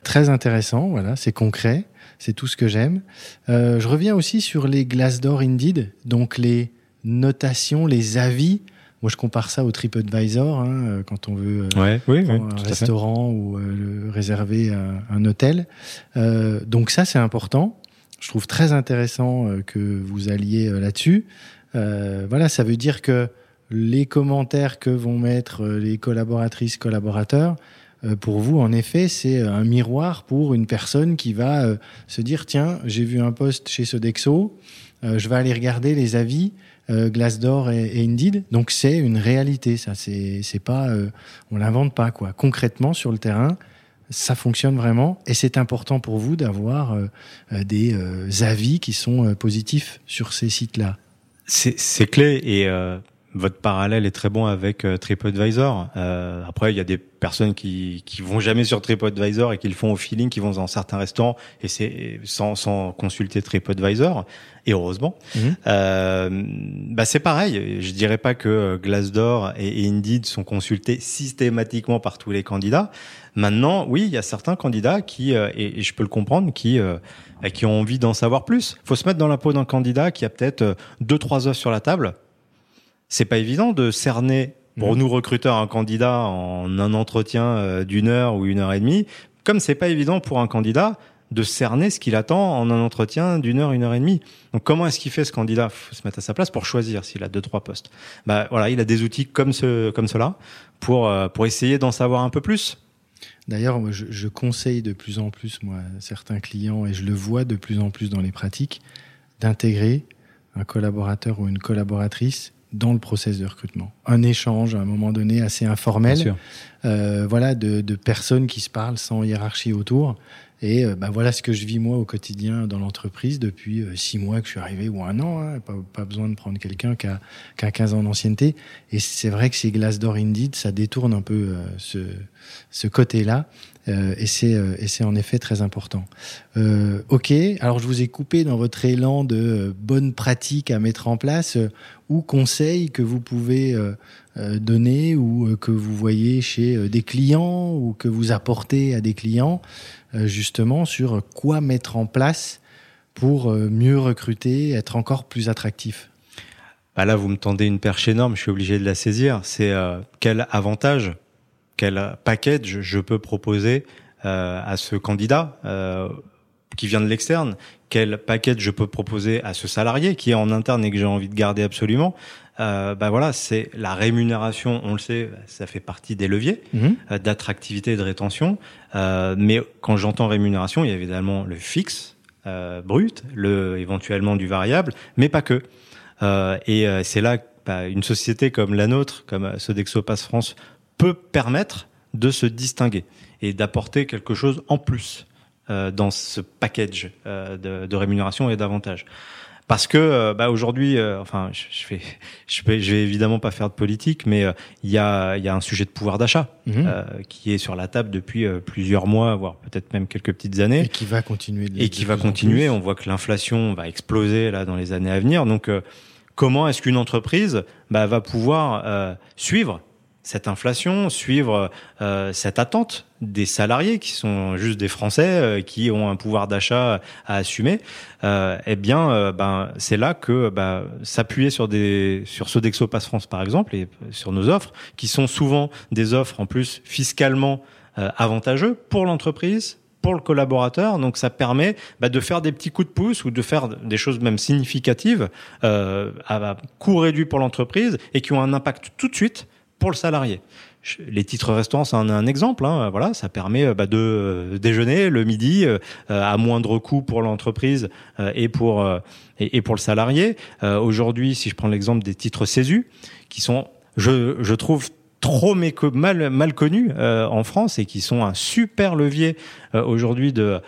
Speaker 3: Très intéressant, voilà, c'est concret, c'est tout ce que j'aime. Euh, je reviens aussi sur les Glassdoor Indeed, donc les notations, les avis. Moi, je compare ça au TripAdvisor hein, quand on veut
Speaker 2: euh, ouais, oui, oui,
Speaker 3: un restaurant ou euh, réserver un, un hôtel. Euh, donc ça, c'est important. Je trouve très intéressant euh, que vous alliez euh, là-dessus. voilà, ça veut dire que les commentaires que vont mettre les collaboratrices, collaborateurs, euh, pour vous, en effet, c'est un miroir pour une personne qui va euh, se dire tiens, j'ai vu un poste chez Sodexo, euh, je vais aller regarder les avis euh, Glassdoor et, et, Indeed. Donc c'est une réalité, ça. C'est c'est pas, euh, on l'invente pas quoi. Concrètement sur le terrain, ça fonctionne vraiment et c'est important pour vous d'avoir euh, des avis qui sont positifs sur ces sites-là.
Speaker 2: C'est clé et votre parallèle est très bon avec euh, TripAdvisor. Euh, après, il y a des personnes qui qui vont jamais sur TripAdvisor et qui le font au feeling, qui vont dans certains restaurants et c'est sans sans consulter TripAdvisor. Et heureusement,
Speaker 3: Mhm.
Speaker 2: euh, bah c'est pareil. Je dirais pas que Glassdoor et, Indeed sont consultés systématiquement par tous les candidats. Maintenant, oui, il y a certains candidats qui, euh, et, je peux le comprendre, qui euh, qui ont envie d'en savoir plus. Faut se mettre dans la peau d'un candidat qui a peut-être euh, deux trois offres sur la table. C'est pas évident de cerner pour nous recruteurs un candidat en un entretien euh, d'une heure ou une heure et demie, comme c'est pas évident pour un candidat de cerner ce qu'il attend en un entretien d'une heure, une heure et demie. Donc comment est-ce qu'il fait ce candidat? Faut se mettre à sa place pour choisir s'il a deux trois postes. Bah voilà, il a des outils comme ce comme cela pour euh, pour essayer d'en savoir un peu plus.
Speaker 3: D'ailleurs, moi, je, je conseille de plus en plus, moi, certains clients, et je le vois de plus en plus dans les pratiques, d'intégrer un collaborateur ou une collaboratrice dans le process de recrutement. Un échange, à un moment donné, assez informel, euh, voilà, de, de personnes qui se parlent sans hiérarchie autour. Et bah, voilà ce que je vis moi au quotidien dans l'entreprise depuis euh, six mois que je suis arrivé ou un an. Hein, pas, besoin de prendre quelqu'un qui a, qui a 15 ans d'ancienneté. Et c'est vrai que ces Glassdoor Indeed, ça détourne un peu euh, ce, ce côté-là. Et c'est en effet très important. Euh, ok, alors je vous ai coupé dans votre élan de bonnes pratiques à mettre en place ou conseils que vous pouvez donner ou que vous voyez chez des clients ou que vous apportez à des clients justement sur quoi mettre en place pour euh, mieux recruter, être encore plus attractif.
Speaker 2: Bah là, vous me tendez une perche énorme, je suis obligé de la saisir. C'est euh, quel avantage, quel package je peux proposer euh, à ce candidat euh, qui vient de l'externe Quel package je peux proposer à ce salarié qui est en interne et que j'ai envie de garder absolument euh, Bah voilà, c'est la rémunération. On le sait, ça fait partie des leviers euh, d'attractivité et de rétention. Euh, mais quand j'entends rémunération, il y a évidemment le fixe euh, brut, le éventuellement du variable, mais pas que. Euh, et euh, c'est là bah, une société comme la nôtre, comme Sodexo Pass France, peut permettre de se distinguer et d'apporter quelque chose en plus dans ce package euh, de, de rémunération et d'avantages. Parce que euh, bah, aujourd'hui, euh, enfin, je, je vais, je vais, je vais évidemment pas faire de politique, mais euh, il y a, il y a un sujet de pouvoir d'achat
Speaker 3: Mhm.
Speaker 2: euh, qui est sur la table depuis euh, plusieurs mois, voire peut-être même quelques petites années
Speaker 3: Et qui va continuer. de-
Speaker 2: et qui va continuer. On voit que l'inflation va exploser là dans les années à venir. Donc, euh, comment est-ce qu'une entreprise bah, va pouvoir euh, suivre cette inflation, suivre euh, cette attente des salariés qui sont juste des Français euh, qui ont un pouvoir d'achat à assumer euh, Eh bien, euh, ben c'est là que bah, s'appuyer sur des sur Sodexo Pass France par exemple et sur nos offres qui sont souvent des offres en plus fiscalement euh, avantageux pour l'entreprise, pour le collaborateur. Donc ça permet bah, de faire des petits coups de pouce ou de faire des choses même significatives euh, à coût réduit pour l'entreprise et qui ont un impact tout de suite pour le salarié. Les titres restaurants, c'est un, exemple. Hein, voilà, ça permet euh, bah, de euh, déjeuner le midi euh, à moindre coût pour l'entreprise euh, et pour euh, et, pour le salarié. Euh, Aujourd'hui, si je prends l'exemple des titres CESU, qui sont, je, je trouve trop mal mal connus euh, en France et qui sont un super levier euh, aujourd'hui de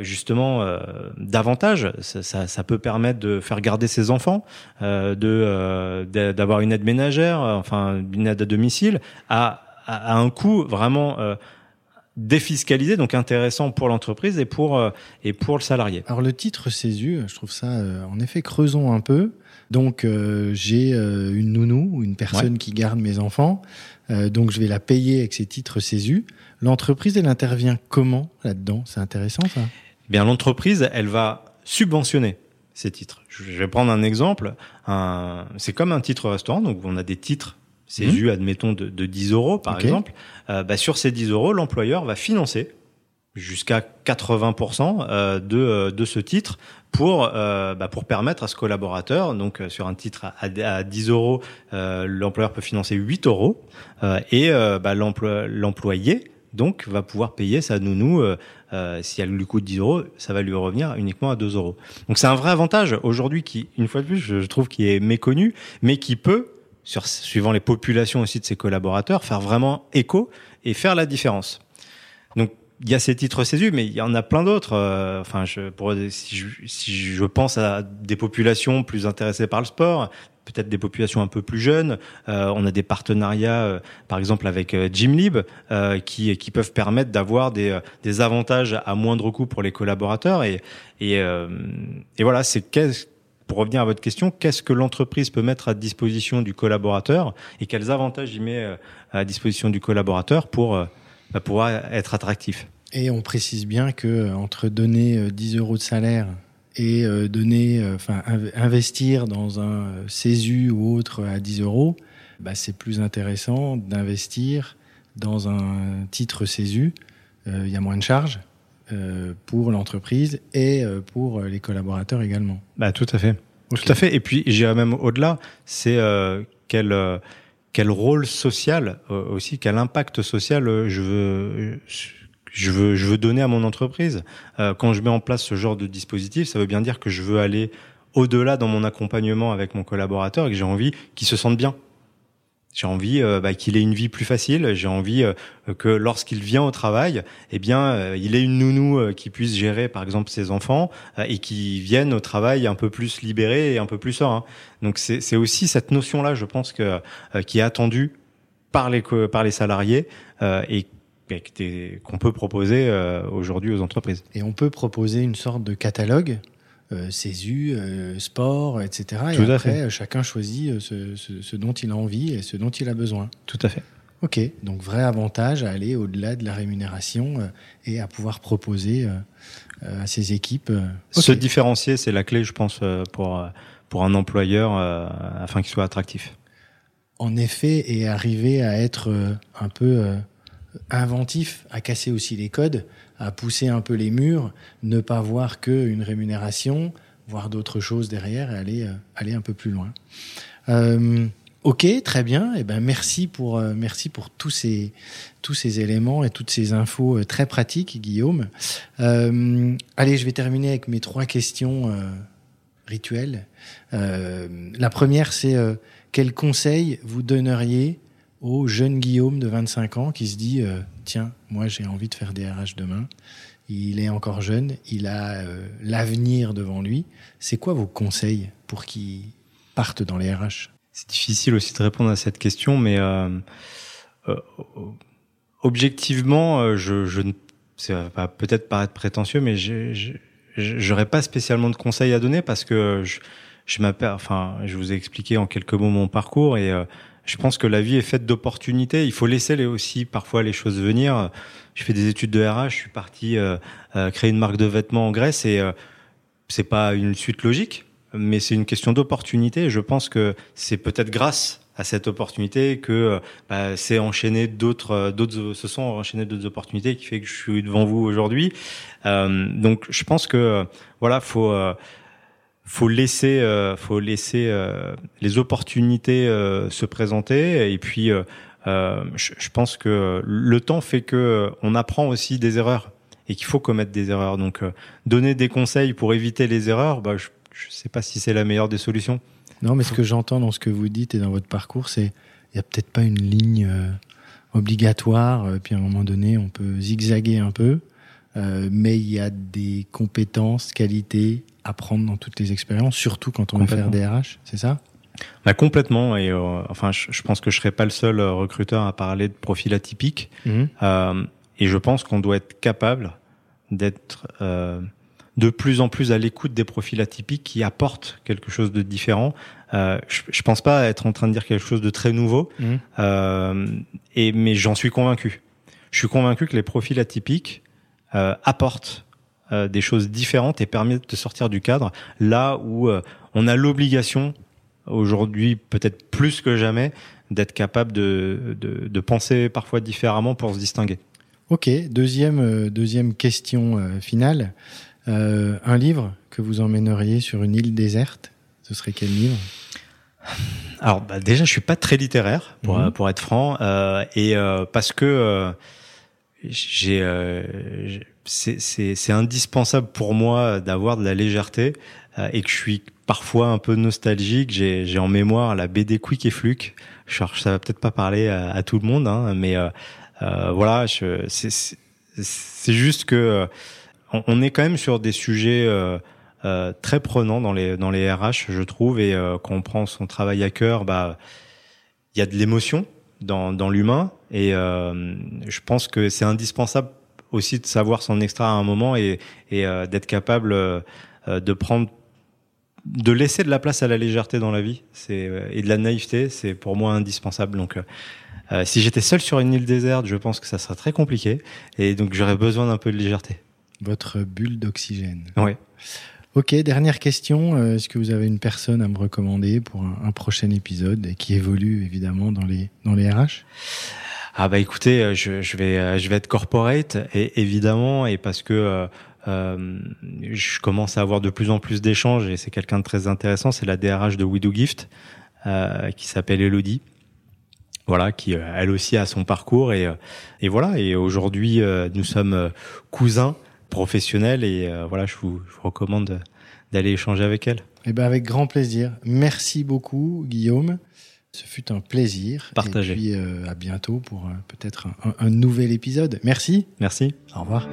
Speaker 2: justement euh, davantage. Ça, ça, ça peut permettre de faire garder ses enfants euh, de euh, d'a- d'avoir une aide ménagère euh, enfin une aide à domicile à, à, à un coût vraiment euh, défiscalisé donc intéressant pour l'entreprise et pour euh, et pour le salarié.
Speaker 3: Alors le titre CESU, je trouve ça euh, en effet creusons un peu. Donc euh, j'ai euh, une nounou ou une personne qui garde mes enfants, euh, donc je vais la payer avec ces titres CESU. L'entreprise elle intervient comment là-dedans? C'est intéressant ça?
Speaker 2: Eh bien l'entreprise, elle va subventionner ces titres. Je vais prendre un exemple. Un, c'est comme un titre restaurant, donc on a des titres CESU, admettons, de, de 10 euros par exemple. Euh, bah, sur ces 10 euros, l'employeur va financer jusqu'à 80% euh, de, euh, de ce titre pour, euh, bah, pour permettre à ce collaborateur, donc sur un titre à, à 10 euros, l'employeur peut financer 8 euros et bah, l'employé donc va pouvoir payer sa nounou si elle lui coûte 10 euros, ça va lui revenir uniquement à 2 euros. Donc c'est un vrai avantage aujourd'hui qui, une fois de plus, je, je trouve qui est méconnu, mais qui peut, sur, suivant les populations aussi de ses collaborateurs, faire vraiment écho et faire la différence. Il y a ces titres CESU, mais il y en a plein d'autres. Euh, enfin, je, pour, si, je, si je pense à des populations plus intéressées par le sport, peut-être des populations un peu plus jeunes. Euh, on a des partenariats, euh, par exemple avec euh, Gymlib, euh, qui, qui peuvent permettre d'avoir des, des avantages à moindre coût pour les collaborateurs. Et, et, et voilà, c'est pour revenir à votre question, qu'est-ce que l'entreprise peut mettre à disposition du collaborateur et quels avantages il met à disposition du collaborateur pour bah, pouvoir être attractif.
Speaker 3: Et on précise bien que entre donner 10 euros de salaire et euh, donner, euh, enfin investir dans un euh, CESU ou autre à 10 euros, bah, c'est plus intéressant d'investir dans un titre CESU. Il y a moins de charges pour l'entreprise et pour les collaborateurs également.
Speaker 2: Bah, tout à fait. Tout à fait. Et puis, j'irais même au-delà, c'est quel, quel rôle social aussi, quel impact social je veux je veux, je veux donner à mon entreprise. Euh, quand je mets en place ce genre de dispositif, ça veut bien dire que je veux aller au-delà dans mon accompagnement avec mon collaborateur et que j'ai envie qu'il se sente bien. J'ai envie euh, bah, qu'il ait une vie plus facile. J'ai envie euh, que lorsqu'il vient au travail, eh bien, il ait une nounou qui puisse gérer, par exemple, ses enfants et qui vienne au travail un peu plus libéré et un peu plus serein. Donc, c'est aussi cette notion-là, je pense qui est attendue par les salariés et qu'on peut proposer euh, aujourd'hui aux entreprises.
Speaker 3: Et on peut proposer une sorte de catalogue, euh, CESU, euh, sport, etc.
Speaker 2: Tout
Speaker 3: et
Speaker 2: à
Speaker 3: après,
Speaker 2: fait.
Speaker 3: chacun choisit ce, ce, ce, dont il a envie et ce dont il a besoin.
Speaker 2: Tout à fait.
Speaker 3: Ok, donc vrai avantage à aller au-delà de la rémunération et à pouvoir proposer à ses équipes.
Speaker 2: Okay. Se différencier, c'est la clé, je pense, pour, pour un employeur afin qu'il soit attractif.
Speaker 3: En effet, et arriver à être un peu inventif à casser aussi les codes, à pousser un peu les murs, ne pas voir qu'une rémunération, voir d'autres choses derrière et aller, euh, aller un peu plus loin. Euh, ok, très bien. Et eh ben merci pour euh, merci pour tous ces tous ces éléments et toutes ces infos euh, très pratiques, Guillaume. Allez, je vais terminer avec mes trois questions rituelles. la première, c'est quel conseil vous donneriez au jeune Guillaume de 25 ans qui se dit euh, tiens, moi j'ai envie de faire des RH demain. Il est encore jeune, il a euh, l'avenir devant lui. C'est quoi vos conseils pour qu'il parte dans les RH
Speaker 2: C'est difficile aussi de répondre à cette question, mais euh, objectivement, je, je ça va peut-être paraître prétentieux, mais j'aurais pas spécialement de conseils à donner parce que je, je m'appelle, enfin, je vous ai expliqué en quelques mots mon parcours et je pense que la vie est faite d'opportunités. Il faut laisser aussi parfois les choses venir. Je fais des études de RH. Je suis parti euh, euh, créer une marque de vêtements en Grèce et euh, c'est pas une suite logique, mais c'est une question d'opportunité. Je pense que c'est peut-être grâce à cette opportunité que bah, c'est enchaîné d'autres d'autres se sont enchaînées d'autres opportunités qui fait que je suis devant vous aujourd'hui. Euh, donc je pense que voilà faut faut laisser, euh, faut laisser euh, les opportunités euh, se présenter. Et puis, euh, euh, je, je, pense que le temps fait que on apprend aussi des erreurs et qu'il faut commettre des erreurs. Donc, donner des conseils pour éviter les erreurs, bah, je ne sais pas si c'est la meilleure des solutions.
Speaker 3: Non, mais ce que j'entends dans ce que vous dites et dans votre parcours, c'est il y a peut-être pas une ligne obligatoire. Puis à un moment donné, on peut zigzaguer un peu. Euh, mais il y a des compétences, qualités à prendre dans toutes les expériences, surtout quand on veut faire des RH, c'est ça?
Speaker 2: Bah complètement et euh, enfin je, je, pense que je serai pas le seul euh, recruteur à parler de profil atypique mmh. euh, et je pense qu'on doit être capable d'être de plus en plus à l'écoute des profils atypiques qui apportent quelque chose de différent. Euh, je, je pense pas être en train de dire quelque chose de très nouveau, mmh. et mais j'en suis convaincu. Je suis convaincu que les profils atypiques euh, apportent euh, des choses différentes et permettent de sortir du cadre là où euh, on a l'obligation aujourd'hui peut-être plus que jamais d'être capable de, de, de, penser parfois différemment pour se distinguer.
Speaker 3: Ok, deuxième, deuxième question euh, finale. Euh, un livre que vous emmèneriez sur une île déserte, ce serait quel livre?
Speaker 2: Alors bah déjà, je suis pas très littéraire pour, mmh. pour être franc, euh, et parce que j'ai euh, c'est indispensable pour moi d'avoir de la légèreté euh, et que je suis parfois un peu nostalgique. J'ai en mémoire la BD Quick et Fluke. Je, ça va peut-être pas parler à, tout le monde, hein, mais euh, euh voilà, c'est juste que on, est quand même sur des sujets très prenants dans les dans les RH, je trouve, et quand on prend son travail à cœur, bah il y a de l'émotion dans dans l'humain, et je pense que c'est indispensable aussi de savoir s'en extraire à un moment et, et d'être capable de prendre de laisser de la place à la légèreté dans la vie c'est euh, et de la naïveté, c'est pour moi indispensable. Donc, euh, euh, si j'étais seul sur une île déserte, je pense que ça serait très compliqué et donc j'aurais besoin d'un peu de légèreté.
Speaker 3: Votre bulle d'oxygène.
Speaker 2: Oui.
Speaker 3: Ok, dernière question. Est-ce que vous avez une personne à me recommander pour un, prochain épisode qui évolue évidemment dans les dans les RH
Speaker 2: Ah bah écoutez, je, je vais je vais être corporate et évidemment et parce que euh, je commence à avoir de plus en plus d'échanges et c'est quelqu'un de très intéressant. C'est la DRH de We Do Gift euh, qui s'appelle Elodie. Voilà, qui euh, elle aussi a son parcours et, et voilà. Et aujourd'hui, nous sommes cousins professionnels et voilà, je vous, je vous recommande d'aller échanger avec elle.
Speaker 3: Eh ben avec grand plaisir. Merci beaucoup, Guillaume. Ce fut un plaisir.
Speaker 2: Partagé.
Speaker 3: Et puis à bientôt pour peut-être un, un nouvel épisode. Merci.
Speaker 2: Merci.
Speaker 3: Au revoir.